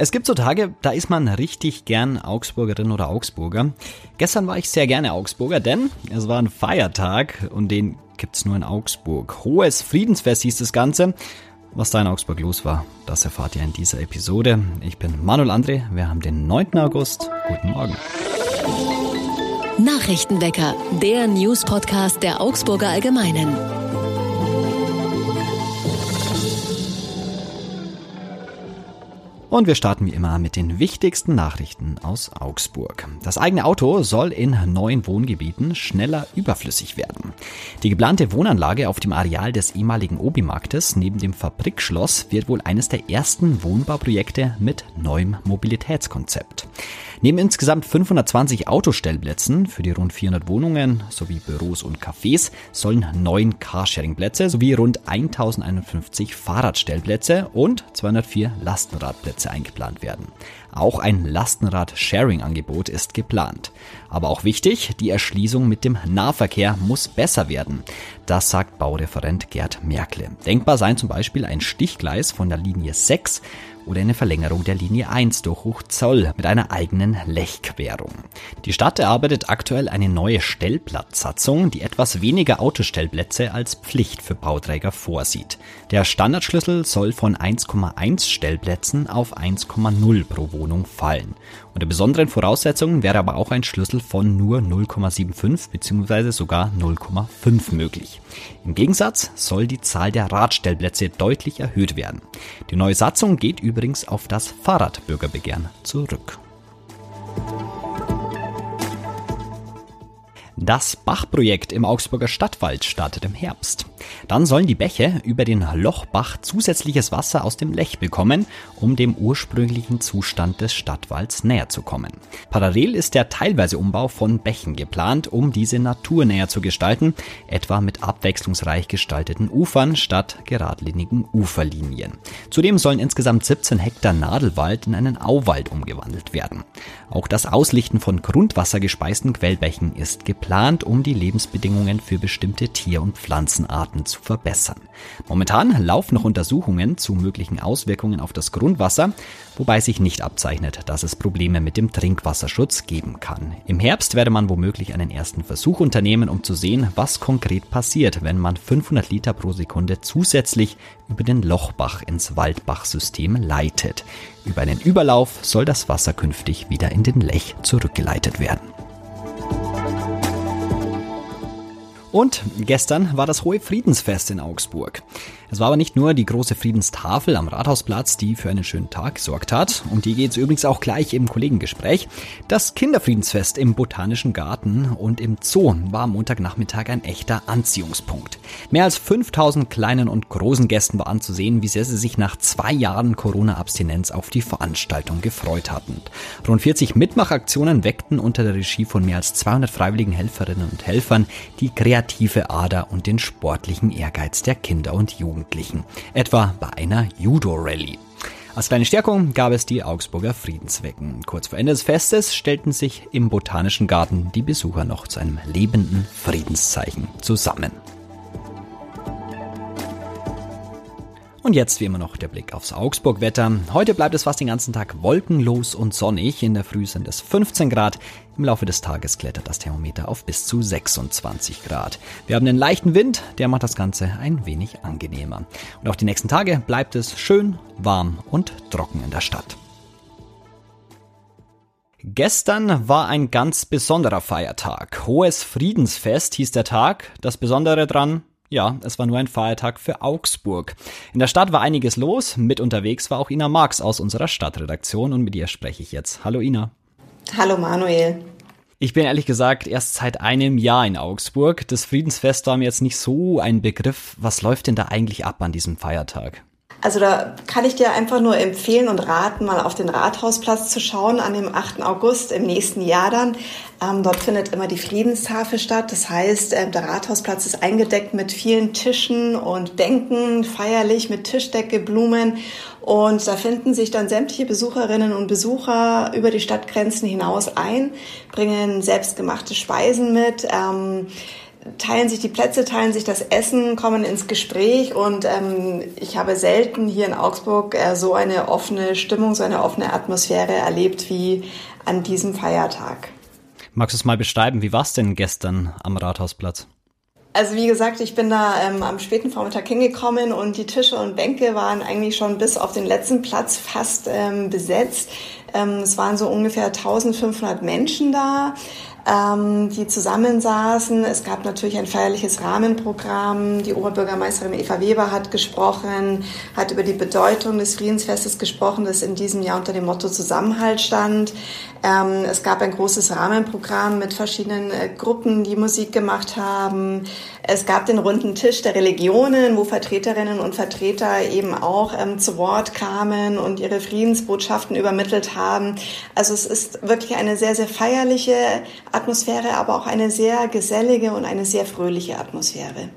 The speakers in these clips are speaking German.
Es gibt so Tage, da ist man richtig gern Augsburgerin oder Augsburger. Gestern war ich sehr gerne Augsburger, denn es war ein Feiertag und den gibt's nur in Augsburg. Hohes Friedensfest hieß das Ganze. Was da in Augsburg los war, das erfahrt ihr in dieser Episode. Ich bin Manuel André, wir haben den 9. August. Guten Morgen. Nachrichtenwecker, der News-Podcast der Augsburger Allgemeinen. Und wir starten wie immer mit den wichtigsten Nachrichten aus Augsburg. Das eigene Auto soll in neuen Wohngebieten schneller überflüssig werden. Die geplante Wohnanlage auf dem Areal des ehemaligen Obi-Marktes neben dem Fabrikschloss wird wohl eines der ersten Wohnbauprojekte mit neuem Mobilitätskonzept. Neben insgesamt 520 Autostellplätzen für die rund 400 Wohnungen sowie Büros und Cafés sollen neun Carsharing-Plätze sowie rund 1051 Fahrradstellplätze und 204 Lastenradplätze eingeplant werden. Auch ein Lastenrad-Sharing-Angebot ist geplant. Aber auch wichtig, die Erschließung mit dem Nahverkehr muss besser werden. Das sagt Baureferent Gerd Merkle. Denkbar seien zum Beispiel ein Stichgleis von der Linie 6 oder eine Verlängerung der Linie 1 durch Hochzoll mit einer eigenen Lechquerung. Die Stadt erarbeitet aktuell eine neue Stellplatzsatzung, die etwas weniger Autostellplätze als Pflicht für Bauträger vorsieht. Der Standardschlüssel soll von 1,1 Stellplätzen auf 1,0 pro Wohnung fallen. Unter besonderen Voraussetzungen wäre aber auch ein Schlüssel von nur 0,75 bzw. sogar 0,5 möglich. Im Gegensatz soll die Zahl der Radstellplätze deutlich erhöht werden. Die neue Satzung geht übrigens auf das Fahrradbürgerbegehren zurück. Das Bachprojekt im Augsburger Stadtwald startet im Herbst. Dann sollen die Bäche über den Lochbach zusätzliches Wasser aus dem Lech bekommen, um dem ursprünglichen Zustand des Stadtwalds näher zu kommen. Parallel ist der teilweise Umbau von Bächen geplant, um diese naturnäher zu gestalten, etwa mit abwechslungsreich gestalteten Ufern statt geradlinigen Uferlinien. Zudem sollen insgesamt 17 Hektar Nadelwald in einen Auwald umgewandelt werden. Auch das Auslichten von grundwassergespeisten Quellbächen ist geplant geplant, um die Lebensbedingungen für bestimmte Tier- und Pflanzenarten zu verbessern. Momentan laufen noch Untersuchungen zu möglichen Auswirkungen auf das Grundwasser, wobei sich nicht abzeichnet, dass es Probleme mit dem Trinkwasserschutz geben kann. Im Herbst werde man womöglich einen ersten Versuch unternehmen, um zu sehen, was konkret passiert, wenn man 500 Liter pro Sekunde zusätzlich über den Lochbach ins Waldbachsystem leitet. Über einen Überlauf soll das Wasser künftig wieder in den Lech zurückgeleitet werden. Und gestern war das Hohe Friedensfest in Augsburg. Es war aber nicht nur die große Friedenstafel am Rathausplatz, die für einen schönen Tag gesorgt hat. Um die geht es übrigens auch gleich im Kollegengespräch. Das Kinderfriedensfest im Botanischen Garten und im Zoo war am Montagnachmittag ein echter Anziehungspunkt. Mehr als 5000 kleinen und großen Gästen war anzusehen, wie sehr sie sich nach zwei Jahren Corona-Abstinenz auf die Veranstaltung gefreut hatten. Rund 40 Mitmachaktionen weckten unter der Regie von mehr als 200 freiwilligen Helferinnen und Helfern die kreative Ader und den sportlichen Ehrgeiz der Kinder und Jugendlichen. Jugendlichen, etwa bei einer Judo-Rallye. Als kleine Stärkung gab es die Augsburger Friedenswecken. Kurz vor Ende des Festes stellten sich im Botanischen Garten die Besucher noch zu einem lebenden Friedenszeichen zusammen. Und jetzt wie immer noch der Blick aufs Augsburg-Wetter. Heute bleibt es fast den ganzen Tag wolkenlos und sonnig. In der Früh sind es 15 Grad. Im Laufe des Tages klettert das Thermometer auf bis zu 26 Grad. Wir haben einen leichten Wind, der macht das Ganze ein wenig angenehmer. Und auch die nächsten Tage bleibt es schön, warm und trocken in der Stadt. Gestern war ein ganz besonderer Feiertag. Hohes Friedensfest hieß der Tag. Das Besondere dran, ja, es war nur ein Feiertag für Augsburg. In der Stadt war einiges los. Mit unterwegs war auch Ina Marx aus unserer Stadtredaktion und mit ihr spreche ich jetzt. Hallo Ina. Hallo Manuel. Ich bin ehrlich gesagt erst seit einem Jahr in Augsburg. Das Friedensfest war mir jetzt nicht so ein Begriff. Was läuft denn da eigentlich ab an diesem Feiertag? Also da kann ich dir einfach nur empfehlen und raten, mal auf den Rathausplatz zu schauen an dem 8. August im nächsten Jahr dann. Ähm, dort findet immer die Friedenstafel statt. Das heißt, äh, der Rathausplatz ist eingedeckt mit vielen Tischen und Bänken, feierlich mit Tischdecke, Blumen. Und da finden sich dann sämtliche Besucherinnen und Besucher über die Stadtgrenzen hinaus ein, bringen selbstgemachte Speisen mit. Ähm, teilen sich die Plätze, teilen sich das Essen, kommen ins Gespräch und ähm, ich habe selten hier in Augsburg äh, so eine offene Stimmung, so eine offene Atmosphäre erlebt wie an diesem Feiertag. Magst du es mal beschreiben? Wie war es denn gestern am Rathausplatz? Also wie gesagt, ich bin da ähm, am späten Vormittag hingekommen und die Tische und Bänke waren eigentlich schon bis auf den letzten Platz fast ähm, besetzt. Ähm, es waren so ungefähr 1500 Menschen da ähm, die zusammensaßen. Es gab natürlich ein feierliches Rahmenprogramm. Die Oberbürgermeisterin Eva Weber hat gesprochen, hat über die Bedeutung des Friedensfestes gesprochen, das in diesem Jahr unter dem Motto Zusammenhalt stand. Ähm, es gab ein großes Rahmenprogramm mit verschiedenen äh, Gruppen, die Musik gemacht haben. Es gab den runden Tisch der Religionen, wo Vertreterinnen und Vertreter eben auch ähm, zu Wort kamen und ihre Friedensbotschaften übermittelt haben. Also es ist wirklich eine sehr, sehr feierliche Atmosphäre, aber auch eine sehr gesellige und eine sehr fröhliche Atmosphäre.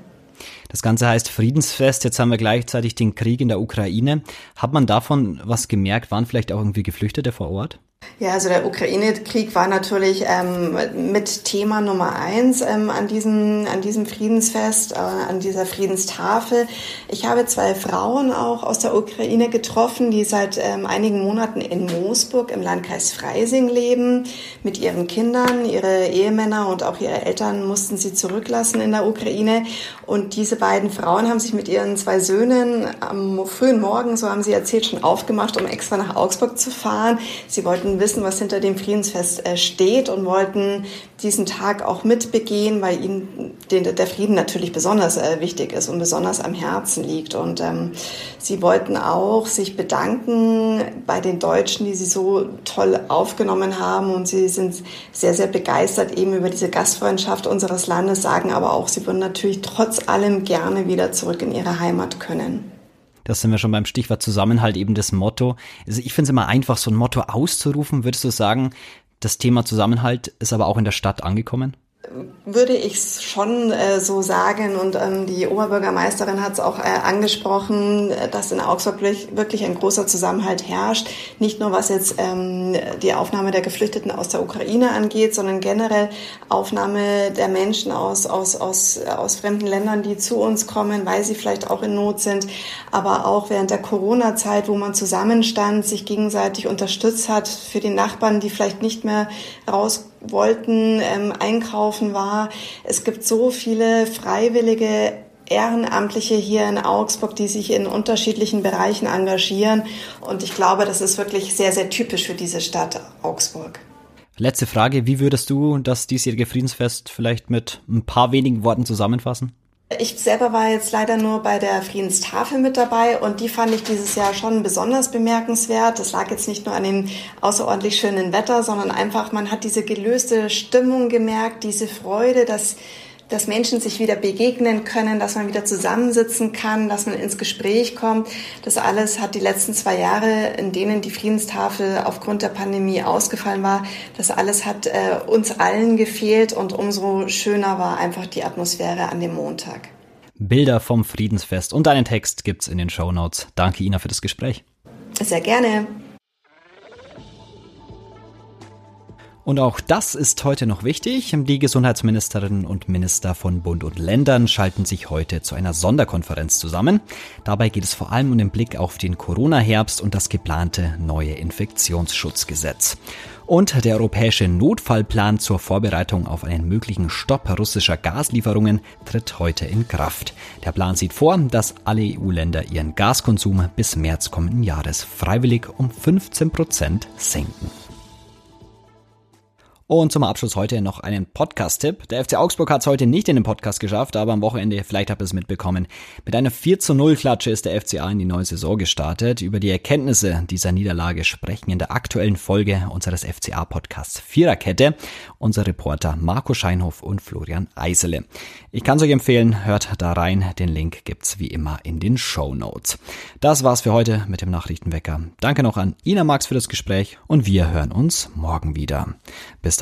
Das Ganze heißt Friedensfest. Jetzt haben wir gleichzeitig den Krieg in der Ukraine. Hat man davon was gemerkt? Waren vielleicht auch irgendwie Geflüchtete vor Ort? Ja, also der Ukraine-Krieg war natürlich ähm, mit Thema Nummer eins ähm, an, diesem, an diesem Friedensfest, äh, an dieser Friedenstafel. Ich habe zwei Frauen auch aus der Ukraine getroffen, die seit ähm, einigen Monaten in Moosburg im Landkreis Freising leben, mit ihren Kindern. Ihre Ehemänner und auch ihre Eltern mussten sie zurücklassen in der Ukraine. Und diese beiden Frauen haben sich mit ihren zwei Söhnen am frühen Morgen, so haben sie erzählt, schon aufgemacht, um extra nach Augsburg zu fahren. Sie wollten wollten wissen, was hinter dem Friedensfest äh, steht und wollten diesen Tag auch mitbegehen, weil ihnen der Frieden natürlich besonders äh, wichtig ist und besonders am Herzen liegt. Und ähm, sie wollten auch sich bedanken bei den Deutschen, die sie so toll aufgenommen haben. Und sie sind sehr, sehr begeistert eben über diese Gastfreundschaft unseres Landes, sagen aber auch, sie würden natürlich trotz allem gerne wieder zurück in ihre Heimat können. Das sind wir schon beim Stichwort Zusammenhalt, eben das Motto. Also ich finde es immer einfach, so ein Motto auszurufen. Würdest du sagen, das Thema Zusammenhalt ist aber auch in der Stadt angekommen? Würde ich schon äh, so sagen und ähm, die Oberbürgermeisterin hat es auch äh, angesprochen, dass in Augsburg wirklich, ein großer Zusammenhalt herrscht. Nicht nur was jetzt ähm, die Aufnahme der Geflüchteten aus der Ukraine angeht, sondern generell Aufnahme der Menschen aus, aus, aus, aus fremden Ländern, die zu uns kommen, weil sie vielleicht auch in Not sind. Aber auch während der Corona-Zeit, wo man zusammenstand, sich gegenseitig unterstützt hat für die Nachbarn, die vielleicht nicht mehr raus wollten, ähm, einkaufen war. Es gibt so viele freiwillige Ehrenamtliche hier in Augsburg, die sich in unterschiedlichen Bereichen engagieren. Und ich glaube, das ist wirklich sehr, sehr typisch für diese Stadt Augsburg. Letzte Frage, wie würdest du das diesjährige Friedensfest vielleicht mit ein paar wenigen Worten zusammenfassen? Ich selber war jetzt leider nur bei der Friedenstafel mit dabei und die fand ich dieses Jahr schon besonders bemerkenswert. Das lag jetzt nicht nur an dem außerordentlich schönen Wetter, sondern einfach, man hat diese gelöste Stimmung gemerkt, diese Freude, dass dass Menschen sich wieder begegnen können, dass man wieder zusammensitzen kann, dass man ins Gespräch kommt. Das alles hat die letzten zwei Jahre, in denen die Friedenstafel aufgrund der Pandemie ausgefallen war, das alles hat äh, uns allen gefehlt und umso schöner war einfach die Atmosphäre an dem Montag. Bilder vom Friedensfest und einen Text gibt's in den Show Notes. Danke Ina für das Gespräch. Sehr gerne. Und auch das ist heute noch wichtig. Die Gesundheitsministerinnen und Minister von Bund und Ländern schalten sich heute zu einer Sonderkonferenz zusammen. Dabei geht es vor allem um den Blick auf den Corona-Herbst und das geplante neue Infektionsschutzgesetz. Und der europäische Notfallplan zur Vorbereitung auf einen möglichen Stopp russischer Gaslieferungen tritt heute in Kraft. Der Plan sieht vor, dass alle EU-Länder ihren Gaskonsum bis März kommenden Jahres freiwillig um 15 Prozent senken. Und zum Abschluss heute noch einen Podcast-Tipp. Der FC Augsburg hat es heute nicht in den Podcast geschafft, aber am Wochenende, vielleicht habt ihr es mitbekommen, mit einer 4 zu 0 Klatsche ist der FCA in die neue Saison gestartet. Über die Erkenntnisse dieser Niederlage sprechen in der aktuellen Folge unseres FCA-Podcasts Viererkette unser Reporter Marco Scheinhoff und Florian Eisele. Ich kann es euch empfehlen, hört da rein. Den Link gibt's wie immer in den Show Notes. Das war's für heute mit dem Nachrichtenwecker. Danke noch an Ina Marx für das Gespräch und wir hören uns morgen wieder. Bis